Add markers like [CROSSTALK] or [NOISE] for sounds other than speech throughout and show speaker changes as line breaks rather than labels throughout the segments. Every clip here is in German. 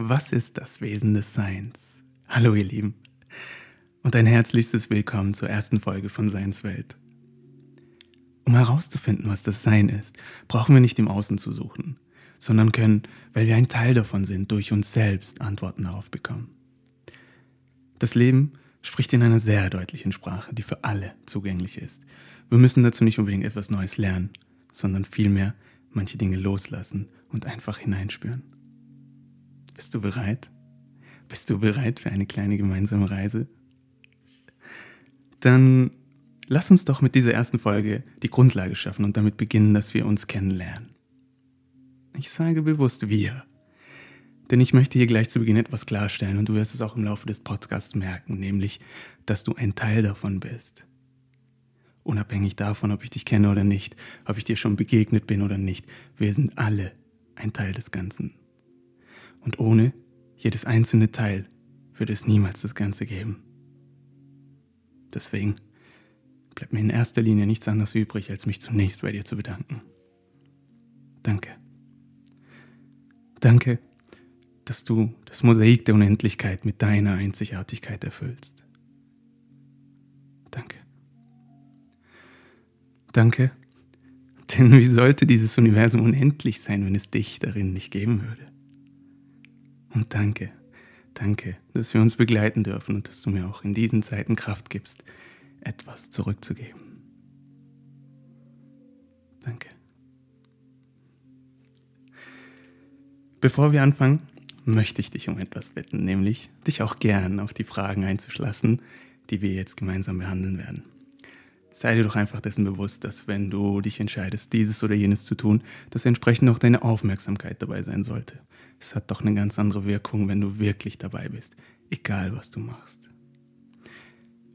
Was ist das Wesen des Seins? Hallo ihr Lieben und ein herzlichstes Willkommen zur ersten Folge von Seinswelt. Um herauszufinden, was das Sein ist, brauchen wir nicht im Außen zu suchen, sondern können, weil wir ein Teil davon sind, durch uns selbst Antworten darauf bekommen. Das Leben spricht in einer sehr deutlichen Sprache, die für alle zugänglich ist. Wir müssen dazu nicht unbedingt etwas Neues lernen, sondern vielmehr manche Dinge loslassen und einfach hineinspüren. Bist du bereit? Bist du bereit für eine kleine gemeinsame Reise? Dann lass uns doch mit dieser ersten Folge die Grundlage schaffen und damit beginnen, dass wir uns kennenlernen. Ich sage bewusst wir, denn ich möchte hier gleich zu Beginn etwas klarstellen und du wirst es auch im Laufe des Podcasts merken, nämlich, dass du ein Teil davon bist. Unabhängig davon, ob ich dich kenne oder nicht, ob ich dir schon begegnet bin oder nicht, wir sind alle ein Teil des Ganzen. Und ohne jedes einzelne Teil würde es niemals das Ganze geben. Deswegen bleibt mir in erster Linie nichts anderes übrig, als mich zunächst bei dir zu bedanken. Danke. Danke, dass du das Mosaik der Unendlichkeit mit deiner Einzigartigkeit erfüllst. Danke. Danke, denn wie sollte dieses Universum unendlich sein, wenn es dich darin nicht geben würde? Und danke, danke, dass wir uns begleiten dürfen und dass du mir auch in diesen Zeiten Kraft gibst, etwas zurückzugeben. Danke. Bevor wir anfangen, möchte ich dich um etwas bitten, nämlich dich auch gern auf die Fragen einzuschlassen, die wir jetzt gemeinsam behandeln werden. Sei dir doch einfach dessen bewusst, dass wenn du dich entscheidest, dieses oder jenes zu tun, dass entsprechend auch deine Aufmerksamkeit dabei sein sollte. Es hat doch eine ganz andere Wirkung, wenn du wirklich dabei bist, egal was du machst.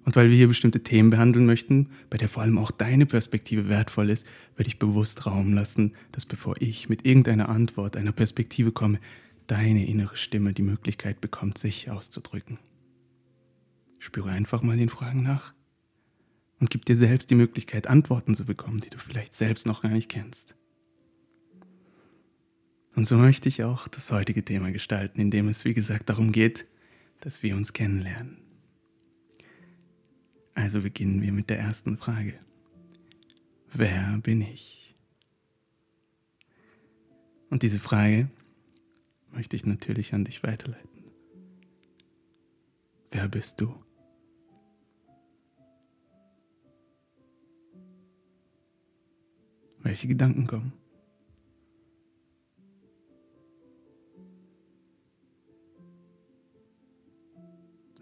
Und weil wir hier bestimmte Themen behandeln möchten, bei der vor allem auch deine Perspektive wertvoll ist, werde ich bewusst Raum lassen, dass bevor ich mit irgendeiner Antwort, einer Perspektive komme, deine innere Stimme die Möglichkeit bekommt, sich auszudrücken. Spüre einfach mal den Fragen nach und gib dir selbst die Möglichkeit, Antworten zu bekommen, die du vielleicht selbst noch gar nicht kennst. Und so möchte ich auch das heutige Thema gestalten, indem es, wie gesagt, darum geht, dass wir uns kennenlernen. Also beginnen wir mit der ersten Frage. Wer bin ich? Und diese Frage möchte ich natürlich an dich weiterleiten. Wer bist du? Welche Gedanken kommen?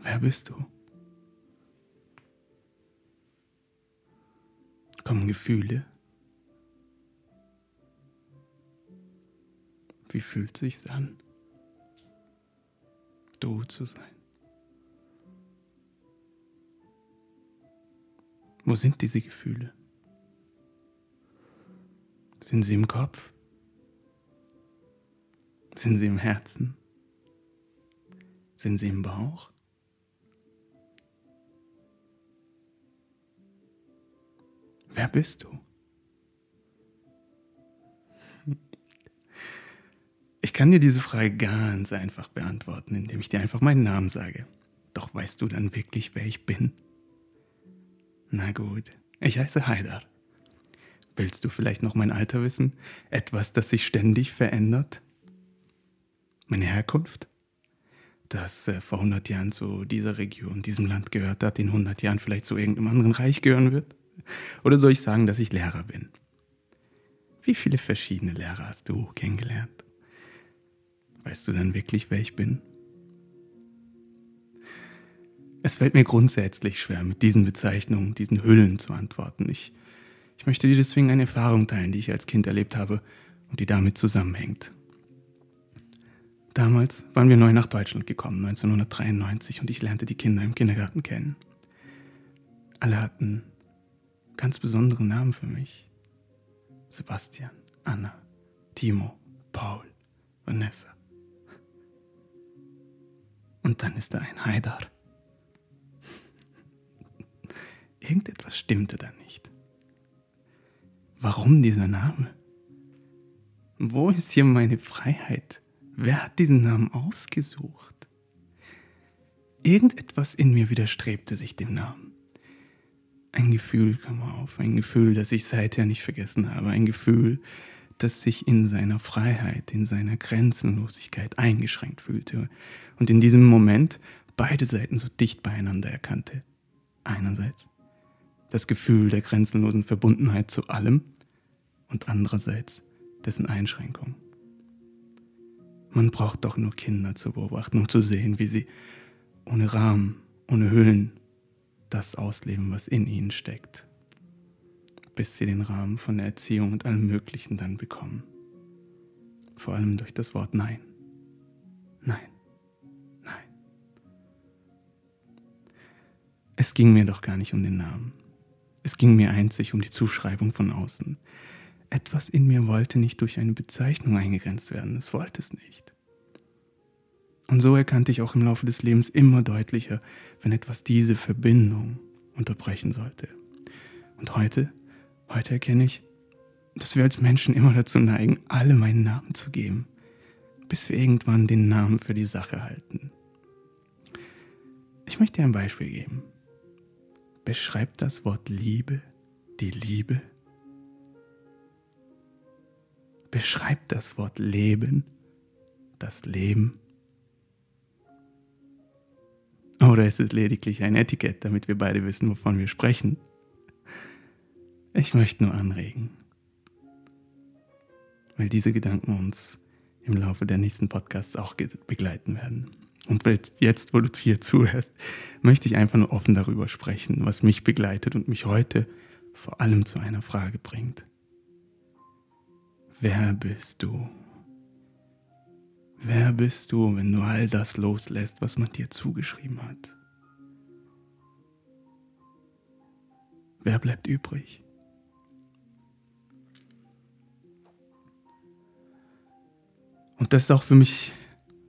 Wer bist du? Kommen Gefühle? Wie fühlt sich's an, du zu sein? Wo sind diese Gefühle? Sind sie im Kopf? Sind sie im Herzen? Sind sie im Bauch? Wer bist du? Ich kann dir diese Frage ganz einfach beantworten, indem ich dir einfach meinen Namen sage. Doch weißt du dann wirklich, wer ich bin? Na gut, ich heiße Haidar. Willst du vielleicht noch mein Alter wissen? Etwas, das sich ständig verändert? Meine Herkunft? Das äh, vor 100 Jahren zu dieser Region, diesem Land gehört hat, in 100 Jahren vielleicht zu irgendeinem anderen Reich gehören wird? Oder soll ich sagen, dass ich Lehrer bin? Wie viele verschiedene Lehrer hast du kennengelernt? Weißt du dann wirklich, wer ich bin? Es fällt mir grundsätzlich schwer, mit diesen Bezeichnungen, diesen Hüllen zu antworten. Ich, ich möchte dir deswegen eine Erfahrung teilen, die ich als Kind erlebt habe und die damit zusammenhängt. Damals waren wir neu nach Deutschland gekommen, 1993, und ich lernte die Kinder im Kindergarten kennen. Alle hatten ganz besondere Namen für mich. Sebastian, Anna, Timo, Paul, Vanessa. Und dann ist da ein Haidar. [LAUGHS] Irgendetwas stimmte da nicht. Warum dieser Name? Wo ist hier meine Freiheit? Wer hat diesen Namen ausgesucht? Irgendetwas in mir widerstrebte sich dem Namen. Ein Gefühl kam auf, ein Gefühl, das ich seither nicht vergessen habe, ein Gefühl, das sich in seiner Freiheit, in seiner Grenzenlosigkeit eingeschränkt fühlte und in diesem Moment beide Seiten so dicht beieinander erkannte. Einerseits das Gefühl der grenzenlosen Verbundenheit zu allem und andererseits dessen Einschränkung. Man braucht doch nur Kinder zu beobachten, um zu sehen, wie sie ohne Rahmen, ohne Hüllen das ausleben, was in ihnen steckt, bis sie den Rahmen von der Erziehung und allem Möglichen dann bekommen. Vor allem durch das Wort Nein. Nein. Nein. Es ging mir doch gar nicht um den Namen. Es ging mir einzig um die Zuschreibung von außen. Etwas in mir wollte nicht durch eine Bezeichnung eingegrenzt werden, es wollte es nicht. Und so erkannte ich auch im Laufe des Lebens immer deutlicher, wenn etwas diese Verbindung unterbrechen sollte. Und heute, heute erkenne ich, dass wir als Menschen immer dazu neigen, alle meinen Namen zu geben, bis wir irgendwann den Namen für die Sache halten. Ich möchte dir ein Beispiel geben. Beschreibt das Wort Liebe die Liebe? Beschreibt das Wort Leben das Leben? Oder ist es lediglich ein Etikett, damit wir beide wissen, wovon wir sprechen? Ich möchte nur anregen, weil diese Gedanken uns im Laufe der nächsten Podcasts auch begleiten werden. Und jetzt, wo du hier zuhörst, möchte ich einfach nur offen darüber sprechen, was mich begleitet und mich heute vor allem zu einer Frage bringt. Wer bist du? Wer bist du, wenn du all das loslässt, was man dir zugeschrieben hat? Wer bleibt übrig? Und das ist auch für mich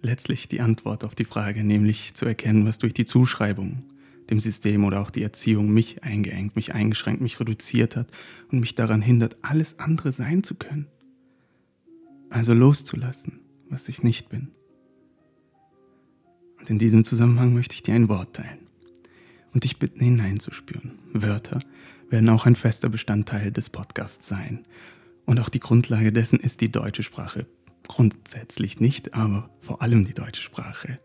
letztlich die Antwort auf die Frage, nämlich zu erkennen, was durch die Zuschreibung dem System oder auch die Erziehung mich eingeengt, mich eingeschränkt, mich reduziert hat und mich daran hindert, alles andere sein zu können. Also loszulassen was ich nicht bin. Und in diesem Zusammenhang möchte ich dir ein Wort teilen und dich bitten hineinzuspüren. Wörter werden auch ein fester Bestandteil des Podcasts sein. Und auch die Grundlage dessen ist die deutsche Sprache. Grundsätzlich nicht, aber vor allem die deutsche Sprache,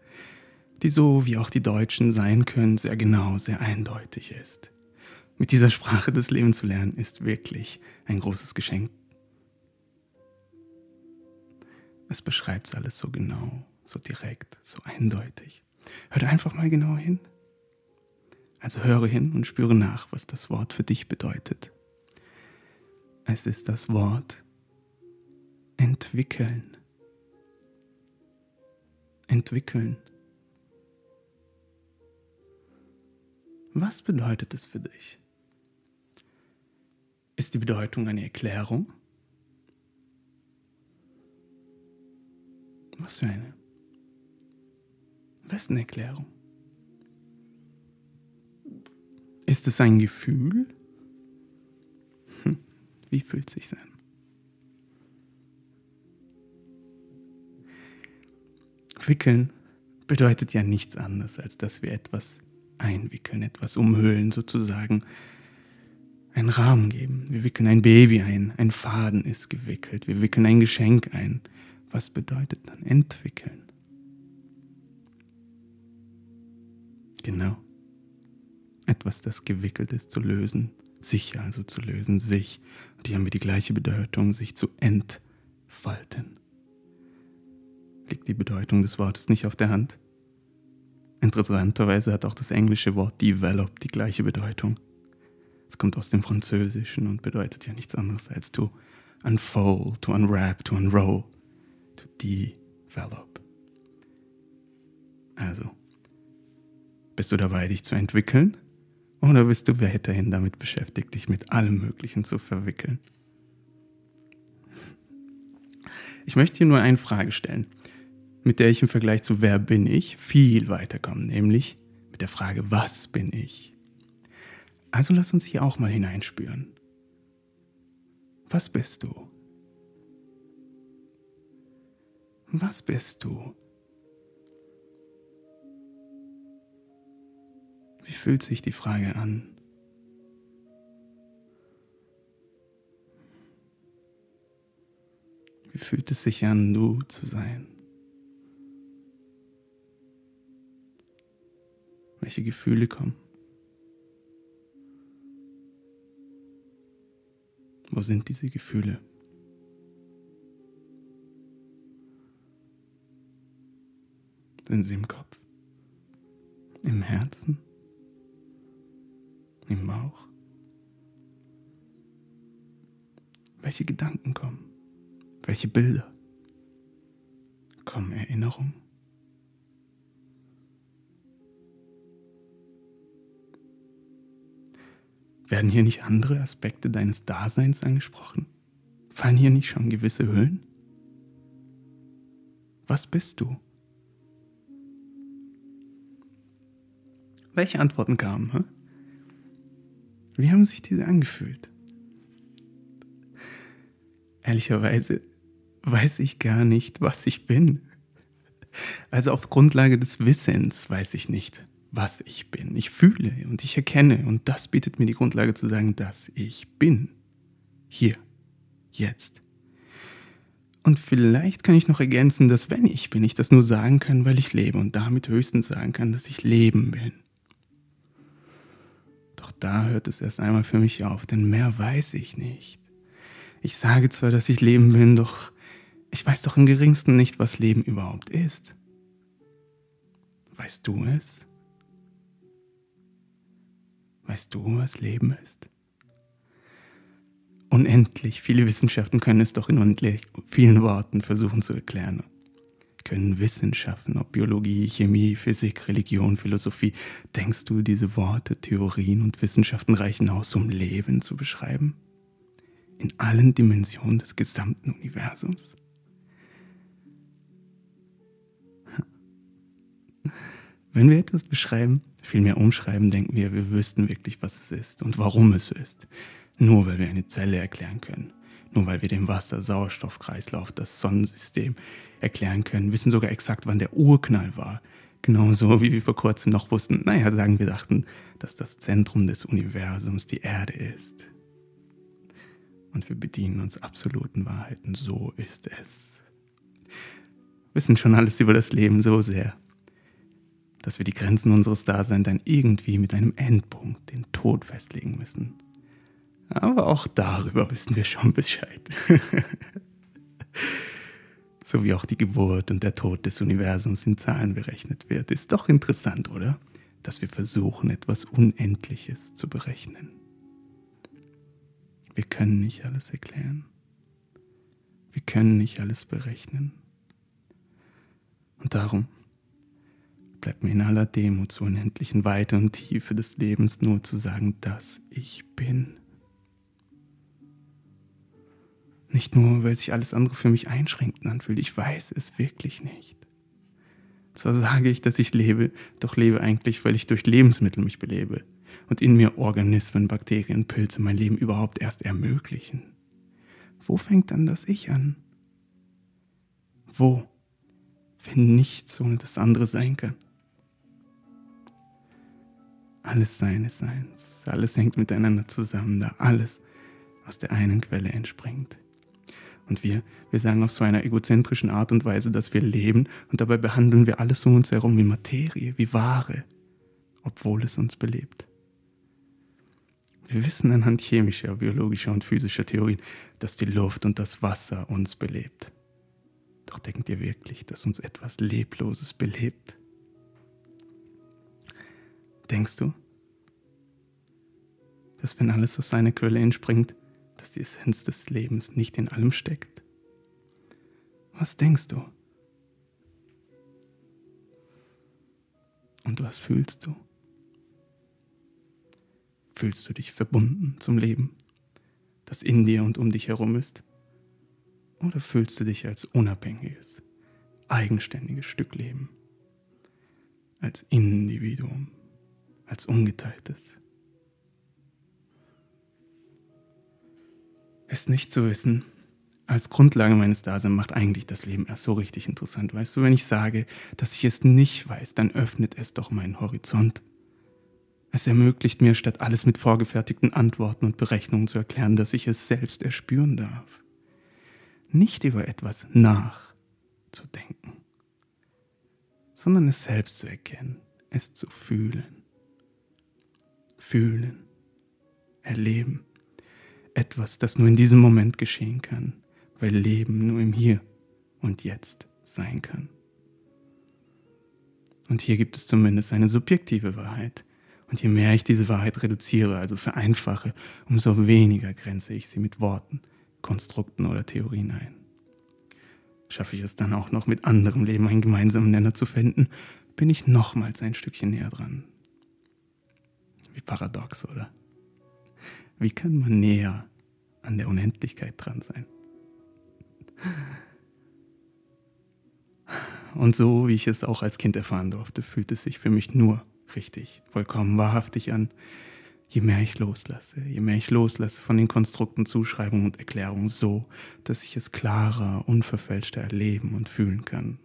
die so wie auch die Deutschen sein können, sehr genau, sehr eindeutig ist. Mit dieser Sprache das Leben zu lernen, ist wirklich ein großes Geschenk es beschreibt alles so genau, so direkt, so eindeutig. Hör einfach mal genau hin. Also höre hin und spüre nach, was das Wort für dich bedeutet. Es ist das Wort entwickeln. Entwickeln. Was bedeutet es für dich? Ist die Bedeutung eine Erklärung? Was für eine? Was Erklärung? Ist es ein Gefühl? Hm, wie fühlt sich an? Wickeln bedeutet ja nichts anderes, als dass wir etwas einwickeln, etwas umhüllen, sozusagen einen Rahmen geben. Wir wickeln ein Baby ein, ein Faden ist gewickelt, wir wickeln ein Geschenk ein, was bedeutet dann entwickeln? Genau. Etwas, das gewickelt ist, zu lösen. Sich also zu lösen, sich. Und hier haben wir die gleiche Bedeutung, sich zu entfalten. Liegt die Bedeutung des Wortes nicht auf der Hand? Interessanterweise hat auch das englische Wort develop die gleiche Bedeutung. Es kommt aus dem Französischen und bedeutet ja nichts anderes als to unfold, to unwrap, to unroll develop. Also, bist du dabei, dich zu entwickeln? Oder bist du weiterhin damit beschäftigt, dich mit allem Möglichen zu verwickeln? Ich möchte hier nur eine Frage stellen, mit der ich im Vergleich zu wer bin ich viel weiterkomme, nämlich mit der Frage, was bin ich? Also lass uns hier auch mal hineinspüren. Was bist du? Was bist du? Wie fühlt sich die Frage an? Wie fühlt es sich an, du zu sein? Welche Gefühle kommen? Wo sind diese Gefühle? Sind sie im Kopf? Im Herzen? Im Bauch? Welche Gedanken kommen? Welche Bilder? Kommen Erinnerungen? Werden hier nicht andere Aspekte deines Daseins angesprochen? Fallen hier nicht schon gewisse Hüllen? Was bist du? Welche Antworten kamen? Hm? Wie haben sich diese angefühlt? Ehrlicherweise weiß ich gar nicht, was ich bin. Also auf Grundlage des Wissens weiß ich nicht, was ich bin. Ich fühle und ich erkenne und das bietet mir die Grundlage zu sagen, dass ich bin. Hier, jetzt. Und vielleicht kann ich noch ergänzen, dass wenn ich bin, ich das nur sagen kann, weil ich lebe und damit höchstens sagen kann, dass ich Leben bin. Da hört es erst einmal für mich auf, denn mehr weiß ich nicht. Ich sage zwar, dass ich Leben bin, doch ich weiß doch im geringsten nicht, was Leben überhaupt ist. Weißt du es? Weißt du, was Leben ist? Unendlich viele Wissenschaften können es doch in unendlich vielen Worten versuchen zu erklären. Können Wissenschaften, ob Biologie, Chemie, Physik, Religion, Philosophie, denkst du, diese Worte, Theorien und Wissenschaften reichen aus, um Leben zu beschreiben? In allen Dimensionen des gesamten Universums? [LAUGHS] Wenn wir etwas beschreiben, vielmehr umschreiben, denken wir, wir wüssten wirklich, was es ist und warum es so ist. Nur weil wir eine Zelle erklären können. Nur weil wir den Wasser-Sauerstoffkreislauf, das Sonnensystem erklären können, wissen sogar exakt, wann der Urknall war. Genauso wie wir vor kurzem noch wussten, naja, sagen wir dachten, dass das Zentrum des Universums die Erde ist. Und wir bedienen uns absoluten Wahrheiten, so ist es. Wissen schon alles über das Leben so sehr dass wir die Grenzen unseres Daseins dann irgendwie mit einem Endpunkt, den Tod, festlegen müssen. Aber auch darüber wissen wir schon Bescheid. [LAUGHS] so wie auch die Geburt und der Tod des Universums in Zahlen berechnet wird. Ist doch interessant, oder? Dass wir versuchen, etwas Unendliches zu berechnen. Wir können nicht alles erklären. Wir können nicht alles berechnen. Und darum bleibt mir in aller Demut zur unendlichen Weite und Tiefe des Lebens nur zu sagen, dass ich bin. Nicht nur, weil sich alles andere für mich einschränkend anfühlt, ich weiß es wirklich nicht. Zwar sage ich, dass ich lebe, doch lebe eigentlich, weil ich durch Lebensmittel mich belebe und in mir Organismen, Bakterien, Pilze mein Leben überhaupt erst ermöglichen. Wo fängt dann das Ich an? Wo, wenn nichts ohne das andere sein kann? Alles seines Seins, alles hängt miteinander zusammen, da alles aus der einen Quelle entspringt. Und wir, wir sagen auf so einer egozentrischen Art und Weise, dass wir leben und dabei behandeln wir alles um uns herum wie Materie, wie Ware, obwohl es uns belebt. Wir wissen anhand chemischer, biologischer und physischer Theorien, dass die Luft und das Wasser uns belebt. Doch denkt ihr wirklich, dass uns etwas Lebloses belebt? Denkst du, dass wenn alles aus seiner Quelle entspringt, dass die Essenz des Lebens nicht in allem steckt? Was denkst du? Und was fühlst du? Fühlst du dich verbunden zum Leben, das in dir und um dich herum ist? Oder fühlst du dich als unabhängiges, eigenständiges Stück Leben, als Individuum? als Ungeteiltes. Es nicht zu wissen, als Grundlage meines Daseins macht eigentlich das Leben erst so richtig interessant. Weißt du, wenn ich sage, dass ich es nicht weiß, dann öffnet es doch meinen Horizont. Es ermöglicht mir, statt alles mit vorgefertigten Antworten und Berechnungen zu erklären, dass ich es selbst erspüren darf. Nicht über etwas nachzudenken, sondern es selbst zu erkennen, es zu fühlen. Fühlen, erleben. Etwas, das nur in diesem Moment geschehen kann weil Leben nur im Hier und Jetzt sein kann. Und hier gibt es zumindest eine subjektive Wahrheit. Und je mehr ich diese Wahrheit reduziere, also vereinfache, umso weniger grenze ich sie mit Worten, Konstrukten oder Theorien ein. Schaffe ich es dann auch noch mit anderem Leben einen gemeinsamen Nenner zu finden, bin ich nochmals ein Stückchen näher dran. Wie paradox, oder? Wie kann man näher an der Unendlichkeit dran sein? Und so, wie ich es auch als Kind erfahren durfte, fühlt es sich für mich nur richtig, vollkommen wahrhaftig an. Je mehr ich loslasse, je mehr ich loslasse von den Konstrukten, Zuschreibungen und Erklärungen, so, dass ich es klarer, unverfälschter erleben und fühlen kann.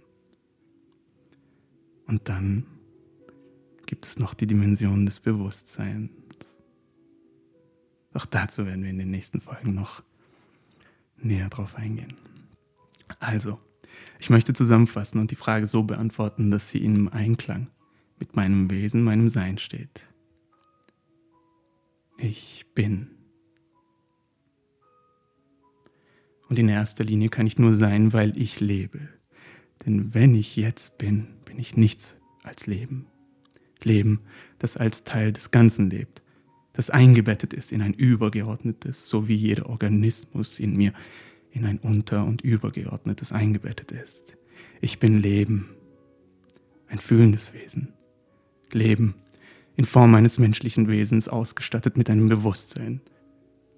Und dann gibt es noch die Dimension des Bewusstseins. Auch dazu werden wir in den nächsten Folgen noch näher drauf eingehen. Also, ich möchte zusammenfassen und die Frage so beantworten, dass sie in Einklang mit meinem Wesen, meinem Sein steht. Ich bin. Und in erster Linie kann ich nur sein, weil ich lebe. Denn wenn ich jetzt bin, bin ich nichts als Leben. Leben, das als Teil des Ganzen lebt, das eingebettet ist in ein übergeordnetes, so wie jeder Organismus in mir in ein unter- und übergeordnetes eingebettet ist. Ich bin Leben, ein fühlendes Wesen. Leben in Form eines menschlichen Wesens ausgestattet mit einem Bewusstsein,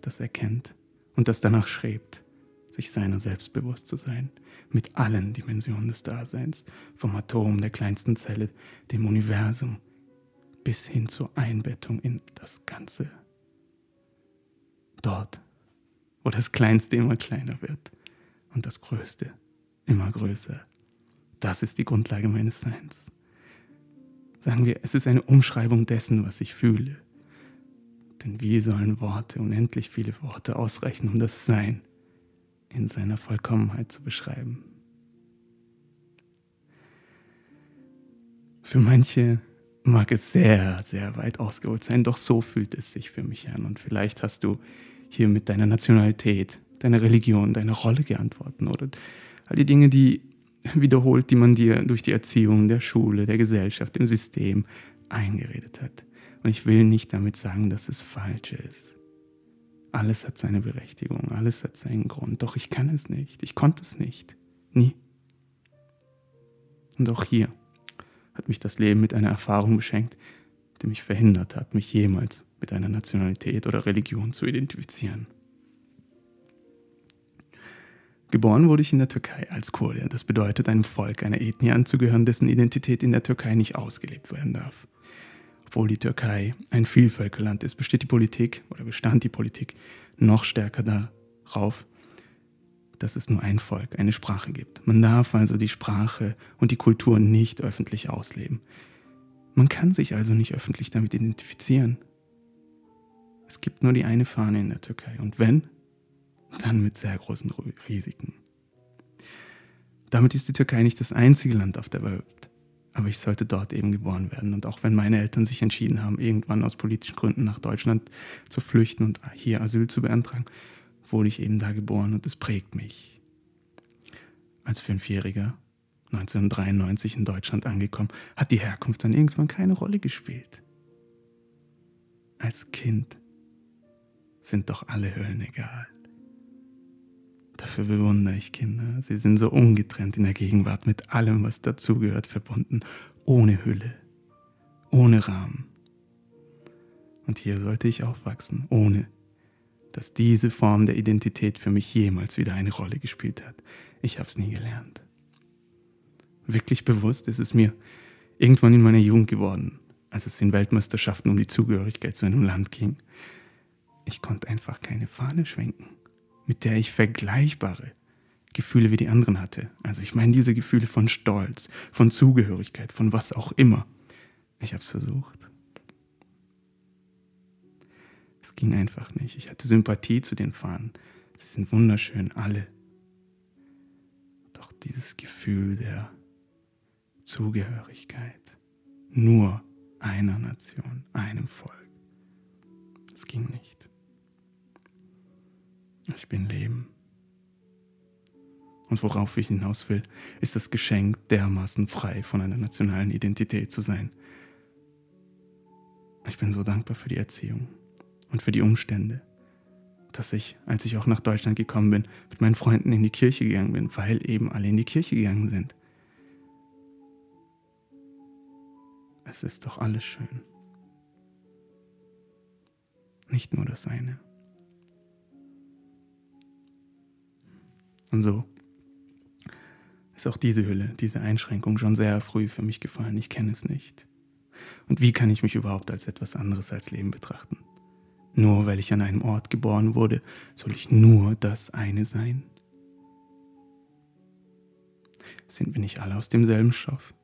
das erkennt und das danach schrebt, sich seiner selbst bewusst zu sein, mit allen Dimensionen des Daseins, vom Atom der kleinsten Zelle, dem Universum, bis hin zur Einbettung in das Ganze. Dort wo das Kleinste immer kleiner wird und das Größte immer größer. Das ist die Grundlage meines Seins. Sagen wir, es ist eine Umschreibung dessen, was ich fühle. Denn wie sollen Worte, unendlich viele Worte ausreichen, um das Sein in seiner Vollkommenheit zu beschreiben? Für manche mag es sehr, sehr weit ausgeholt sein, doch so fühlt es sich für mich an. Und vielleicht hast du hier mit deiner Nationalität, deiner Religion, deiner Rolle geantwortet oder all die Dinge, die wiederholt, die man dir durch die Erziehung, der Schule, der Gesellschaft, dem System eingeredet hat. Und ich will nicht damit sagen, dass es falsch ist. Alles hat seine Berechtigung, alles hat seinen Grund. Doch ich kann es nicht. Ich konnte es nicht. Nie. Und auch hier hat mich das Leben mit einer Erfahrung beschenkt, die mich verhindert hat, mich jemals mit einer Nationalität oder Religion zu identifizieren. Geboren wurde ich in der Türkei als Kurde. Das bedeutet, einem Volk, einer Ethnie anzugehören, dessen Identität in der Türkei nicht ausgelebt werden darf. Obwohl die Türkei ein Vielvölkerland ist, besteht die Politik oder bestand die Politik noch stärker darauf, dass es nur ein Volk, eine Sprache gibt. Man darf also die Sprache und die Kultur nicht öffentlich ausleben. Man kann sich also nicht öffentlich damit identifizieren. Es gibt nur die eine Fahne in der Türkei und wenn, dann mit sehr großen Risiken. Damit ist die Türkei nicht das einzige Land auf der Welt, aber ich sollte dort eben geboren werden. Und auch wenn meine Eltern sich entschieden haben, irgendwann aus politischen Gründen nach Deutschland zu flüchten und hier Asyl zu beantragen, wurde ich eben da geboren und es prägt mich. Als Fünfjähriger 1993 in Deutschland angekommen, hat die Herkunft dann irgendwann keine Rolle gespielt. Als Kind sind doch alle Höllen egal. Dafür bewundere ich Kinder. Sie sind so ungetrennt in der Gegenwart mit allem, was dazugehört, verbunden, ohne Hülle, ohne Rahmen. Und hier sollte ich aufwachsen, ohne dass diese Form der Identität für mich jemals wieder eine Rolle gespielt hat. Ich habe es nie gelernt wirklich bewusst ist es mir irgendwann in meiner Jugend geworden, als es in Weltmeisterschaften um die Zugehörigkeit zu einem Land ging. Ich konnte einfach keine Fahne schwenken. mit der ich vergleichbare Gefühle wie die anderen hatte. Also ich meine diese Gefühle von Stolz, von Zugehörigkeit, von was auch immer. Ich habe es versucht. Ging einfach nicht. Ich hatte Sympathie zu den Fahnen. Sie sind wunderschön, alle. Doch dieses Gefühl der Zugehörigkeit, nur einer Nation, einem Volk, es ging nicht. Ich bin Leben. Und worauf ich hinaus will, ist das Geschenk, dermaßen frei von einer nationalen Identität zu sein. Ich bin so dankbar für die Erziehung und für die Umstände, dass ich, als ich auch nach Deutschland gekommen bin, mit meinen Freunden in die Kirche gegangen bin, weil eben alle in die Kirche gegangen sind. Es ist doch alles schön. Nicht nur das eine. Und so ist auch diese Hülle, diese Einschränkung schon sehr früh für mich gefallen. Ich kenne es nicht. Und wie kann ich mich überhaupt als etwas anderes als Leben betrachten? Nur weil ich an einem Ort geboren wurde, soll ich nur das eine sein? Sind wir nicht alle aus demselben Stoff?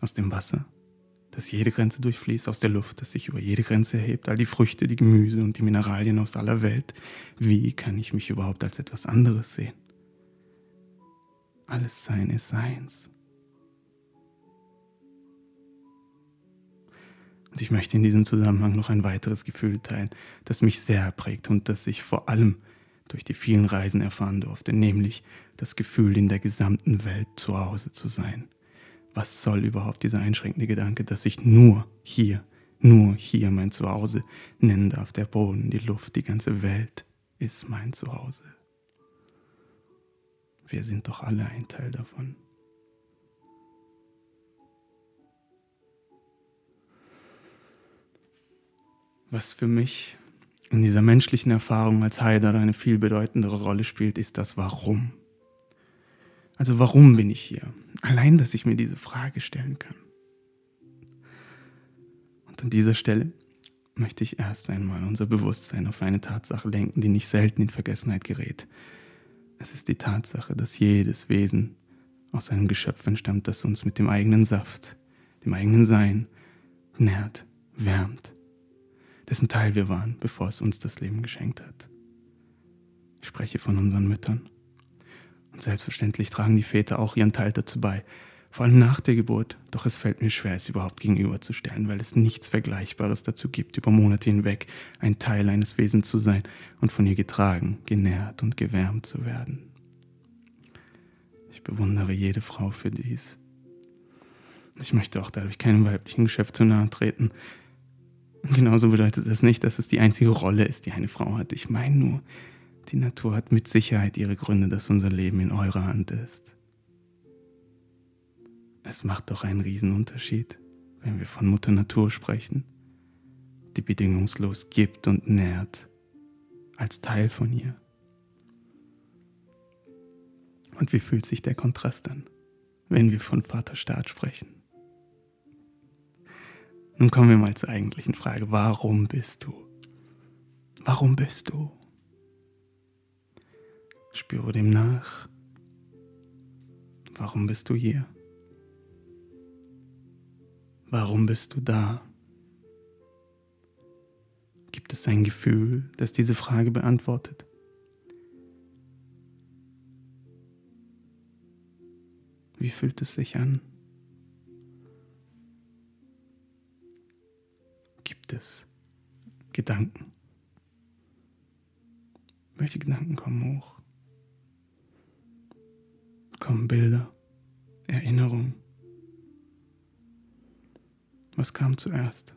Aus dem Wasser, das jede Grenze durchfließt, aus der Luft, das sich über jede Grenze erhebt, all die Früchte, die Gemüse und die Mineralien aus aller Welt. Wie kann ich mich überhaupt als etwas anderes sehen? Alles Sein ist Seins. Und ich möchte in diesem Zusammenhang noch ein weiteres Gefühl teilen, das mich sehr prägt und das ich vor allem durch die vielen Reisen erfahren durfte, nämlich das Gefühl, in der gesamten Welt zu Hause zu sein. Was soll überhaupt dieser einschränkende Gedanke, dass ich nur hier, nur hier mein Zuhause nennen darf? Der Boden, die Luft, die ganze Welt ist mein Zuhause. Wir sind doch alle ein Teil davon. Was für mich in dieser menschlichen Erfahrung als Heider eine viel bedeutendere Rolle spielt, ist das Warum. Also warum bin ich hier? Allein, dass ich mir diese Frage stellen kann. Und an dieser Stelle möchte ich erst einmal unser Bewusstsein auf eine Tatsache lenken, die nicht selten in Vergessenheit gerät. Es ist die Tatsache, dass jedes Wesen aus einem Geschöpf entstammt, das uns mit dem eigenen Saft, dem eigenen Sein nährt, wärmt dessen Teil wir waren, bevor es uns das Leben geschenkt hat. Ich spreche von unseren Müttern. Und selbstverständlich tragen die Väter auch ihren Teil dazu bei, vor allem nach der Geburt. Doch es fällt mir schwer, es überhaupt gegenüberzustellen, weil es nichts Vergleichbares dazu gibt, über Monate hinweg ein Teil eines Wesens zu sein und von ihr getragen, genährt und gewärmt zu werden. Ich bewundere jede Frau für dies. Ich möchte auch dadurch keinem weiblichen Geschäft zu nahe treten, Genauso bedeutet das nicht, dass es die einzige Rolle ist, die eine Frau hat. Ich meine nur, die Natur hat mit Sicherheit ihre Gründe, dass unser Leben in eurer Hand ist. Es macht doch einen Riesenunterschied, wenn wir von Mutter Natur sprechen, die bedingungslos gibt und nährt, als Teil von ihr. Und wie fühlt sich der Kontrast an, wenn wir von Vaterstaat sprechen? Nun kommen wir mal zur eigentlichen Frage. Warum bist du? Warum bist du? Spüre dem nach. Warum bist du hier? Warum bist du da? Gibt es ein Gefühl, das diese Frage beantwortet? Wie fühlt es sich an? Gedanken? Welche Gedanken kommen hoch? Kommen Bilder, Erinnerungen? Was kam zuerst?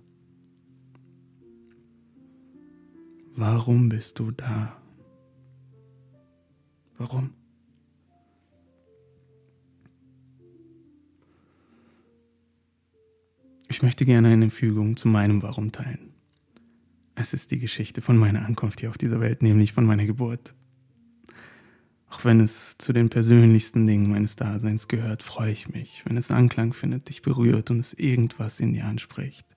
Warum bist du da? Warum? Ich möchte gerne eine Fügung zu meinem Warum teilen. Es ist die Geschichte von meiner Ankunft hier auf dieser Welt, nämlich von meiner Geburt. Auch wenn es zu den persönlichsten Dingen meines Daseins gehört, freue ich mich, wenn es Anklang findet, dich berührt und es irgendwas in dir anspricht.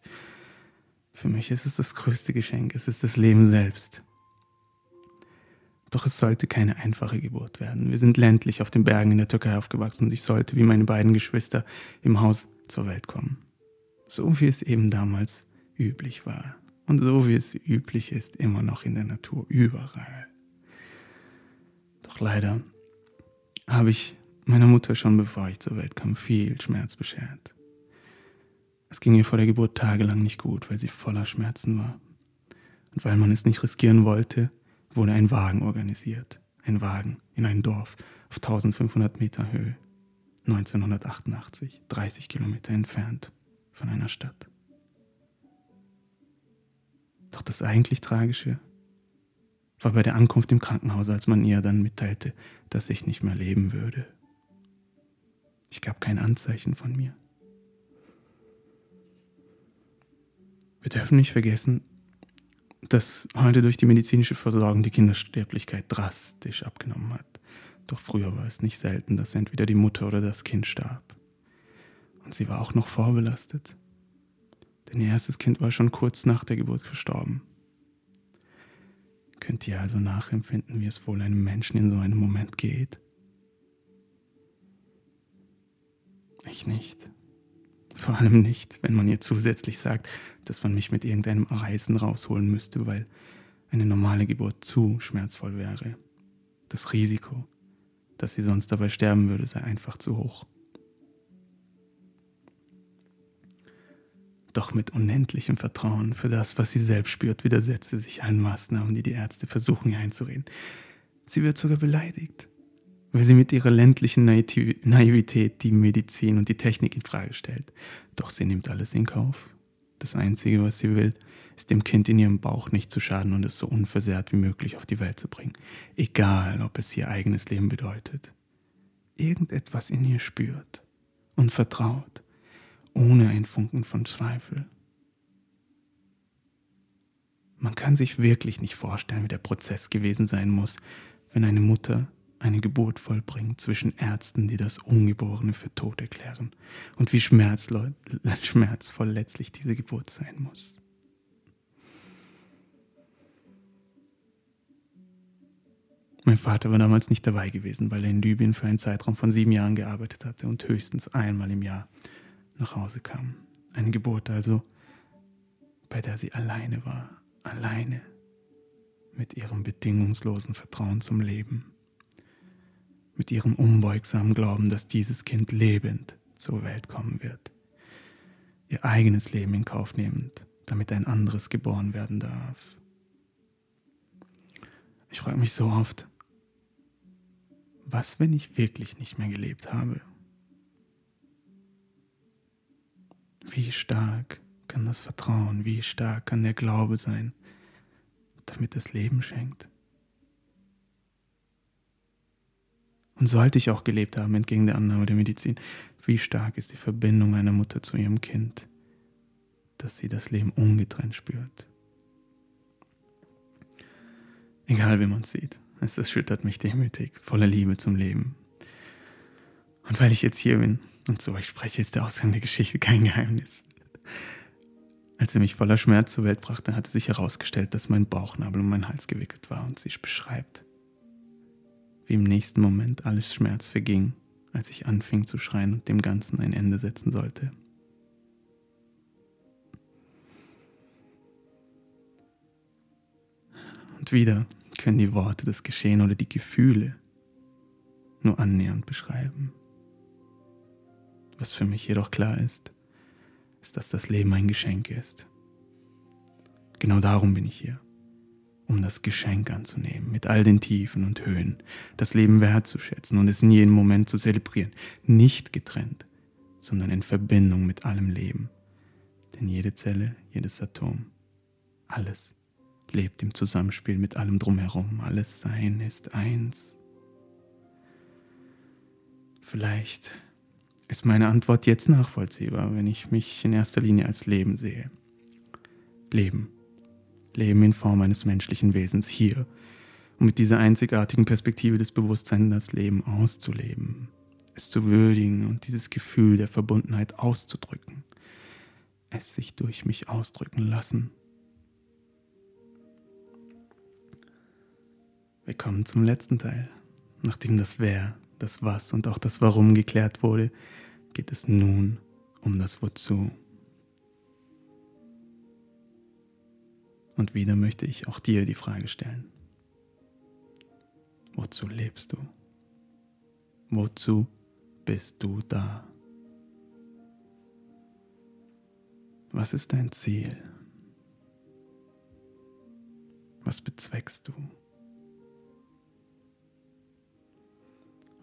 Für mich ist es das größte Geschenk, es ist das Leben selbst. Doch es sollte keine einfache Geburt werden. Wir sind ländlich auf den Bergen in der Türkei aufgewachsen und ich sollte wie meine beiden Geschwister im Haus zur Welt kommen. So wie es eben damals üblich war. Und so wie es üblich ist, immer noch in der Natur, überall. Doch leider habe ich meiner Mutter schon bevor ich zur Welt kam viel Schmerz beschert. Es ging ihr vor der Geburt tagelang nicht gut, weil sie voller Schmerzen war. Und weil man es nicht riskieren wollte, wurde ein Wagen organisiert. Ein Wagen in ein Dorf auf 1500 Meter Höhe. 1988, 30 Kilometer entfernt von einer Stadt. Doch das eigentlich Tragische war bei der Ankunft im Krankenhaus, als man ihr dann mitteilte, dass ich nicht mehr leben würde. Ich gab kein Anzeichen von mir. Wir dürfen nicht vergessen, dass heute durch die medizinische Versorgung die Kindersterblichkeit drastisch abgenommen hat. Doch früher war es nicht selten, dass entweder die Mutter oder das Kind starb. Und sie war auch noch vorbelastet. Denn ihr erstes Kind war schon kurz nach der Geburt verstorben. Könnt ihr also nachempfinden, wie es wohl einem Menschen in so einem Moment geht? Ich nicht. Vor allem nicht, wenn man ihr zusätzlich sagt, dass man mich mit irgendeinem Reisen rausholen müsste, weil eine normale Geburt zu schmerzvoll wäre. Das Risiko, dass sie sonst dabei sterben würde, sei einfach zu hoch. Doch mit unendlichem Vertrauen für das, was sie selbst spürt, widersetzt sie sich allen Maßnahmen, die die Ärzte versuchen, ihr einzureden. Sie wird sogar beleidigt weil sie mit ihrer ländlichen Naivität die Medizin und die Technik in Frage stellt. Doch sie nimmt alles in Kauf. Das Einzige, was sie will, ist dem Kind in ihrem Bauch nicht zu schaden und es so unversehrt wie möglich auf die Welt zu bringen. Egal, ob es ihr eigenes Leben bedeutet. Irgendetwas in ihr spürt und vertraut, ohne ein Funken von Zweifel. Man kann sich wirklich nicht vorstellen, wie der Prozess gewesen sein muss, wenn eine Mutter eine Geburt vollbringt zwischen Ärzten, die das Ungeborene für tot erklären und wie [LAUGHS] schmerzvoll letztlich diese Geburt sein muss. Mein Vater war damals nicht dabei gewesen, weil er in Libyen für einen Zeitraum von sieben Jahren gearbeitet hatte und höchstens einmal im Jahr nach Hause kam. Eine Geburt also, bei der sie alleine war, alleine mit ihrem bedingungslosen Vertrauen zum Leben mit ihrem unbeugsamen Glauben, dass dieses Kind lebend zur Welt kommen wird, ihr eigenes Leben in Kauf nehmend, damit ein anderes geboren werden darf. Ich frage mich so oft, was, wenn ich wirklich nicht mehr gelebt habe? Wie stark kann das Vertrauen, wie stark kann der Glaube sein, damit das Leben schenkt? Und sollte ich auch gelebt haben, entgegen der Annahme der Medizin, wie stark ist die Verbindung einer Mutter zu ihrem Kind, dass sie das Leben ungetrennt spürt. Egal wie man es sieht, es erschüttert mich demütig, voller Liebe zum Leben. Und weil ich jetzt hier bin und zu euch spreche, ist der Ausgang der Geschichte kein Geheimnis. Als sie mich voller Schmerz zur Welt brachte, hatte sich herausgestellt, dass mein Bauchnabel um meinen Hals gewickelt war und sie beschreibt, wie im nächsten Moment alles Schmerz verging, als ich anfing zu schreien und dem Ganzen ein Ende setzen sollte. Und wieder können die Worte das Geschehen oder die Gefühle nur annähernd beschreiben. Was für mich jedoch klar ist, ist, dass das Leben ein Geschenk ist. Genau darum bin ich hier um das Geschenk anzunehmen, mit all den Tiefen und Höhen, das Leben wertzuschätzen und es in jedem Moment zu zelebrieren, nicht getrennt, sondern in Verbindung mit allem Leben. Denn jede Zelle, jedes Atom, alles lebt im Zusammenspiel mit allem drumherum, alles Sein ist eins. Vielleicht ist meine Antwort jetzt nachvollziehbar, wenn ich mich in erster Linie als Leben sehe. Leben Leben in Form eines menschlichen Wesens hier, um mit dieser einzigartigen Perspektive des Bewusstseins das Leben auszuleben, es zu würdigen und dieses Gefühl der Verbundenheit auszudrücken, es sich durch mich ausdrücken lassen. Wir kommen zum letzten Teil. Nachdem das Wer, das Was und auch das Warum geklärt wurde, geht es nun um das Wozu. Und wieder möchte ich auch dir die Frage stellen. Wozu lebst du? Wozu bist du da? Was ist dein Ziel? Was bezweckst du?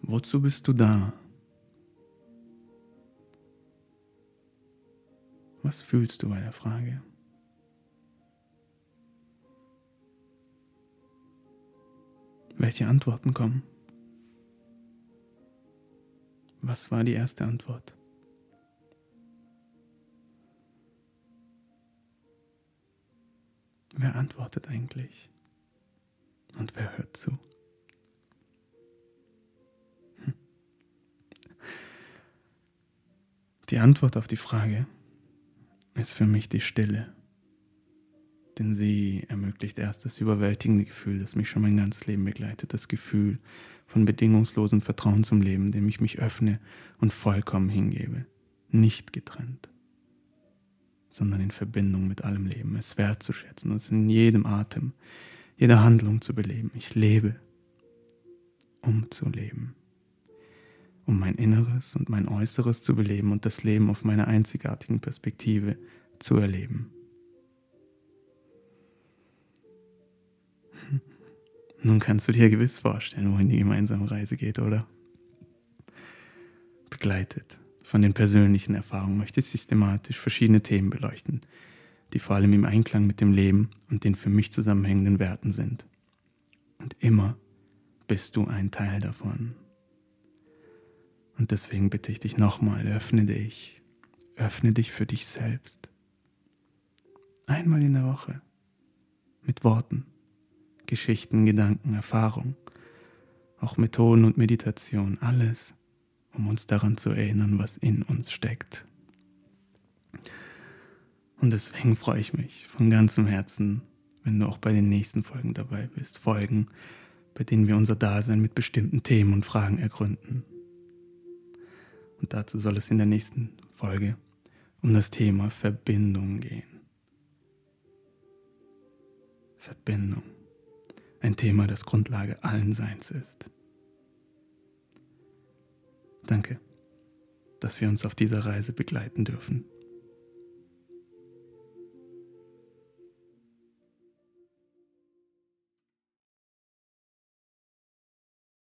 Wozu bist du da? Was fühlst du bei der Frage? Welche Antworten kommen? Was war die erste Antwort? Wer antwortet eigentlich? Und wer hört zu? Die Antwort auf die Frage ist für mich die Stille, denn sie ermöglicht erst das überwältigende Gefühl, das mich schon mein ganzes Leben begleitet, das Gefühl von bedingungslosem Vertrauen zum Leben, dem ich mich öffne und vollkommen hingebe, nicht getrennt sondern in Verbindung mit allem Leben, es wertzuschätzen es in jedem Atem, jeder Handlung zu beleben. Ich lebe, um zu leben, um mein Inneres und mein Äußeres zu beleben und das Leben auf meiner einzigartigen Perspektive zu erleben. Nun kannst du dir gewiss vorstellen, wohin die gemeinsame Reise geht, oder? Begleitet von den persönlichen Erfahrungen möchte ich systematisch verschiedene Themen beleuchten, die vor allem im Einklang mit dem Leben und den für mich zusammenhängenden Werten sind. Und immer bist du ein Teil davon. Und deswegen bitte ich dich nochmal, öffne dich, öffne dich für dich selbst. Einmal in der Woche. Mit Worten, Geschichten, Gedanken, Erfahrung, auch Methoden und Meditation, alles um uns daran zu erinnern, was in uns steckt. Und deswegen freue ich mich von ganzem Herzen, wenn du auch bei den nächsten Folgen dabei bist. Folgen, bei denen wir unser Dasein mit bestimmten Themen und Fragen ergründen. Und dazu soll es in der nächsten Folge um das Thema Verbindung gehen. Verbindung. Ein Thema, das Grundlage allen Seins ist. Danke, dass wir uns auf dieser Reise begleiten dürfen.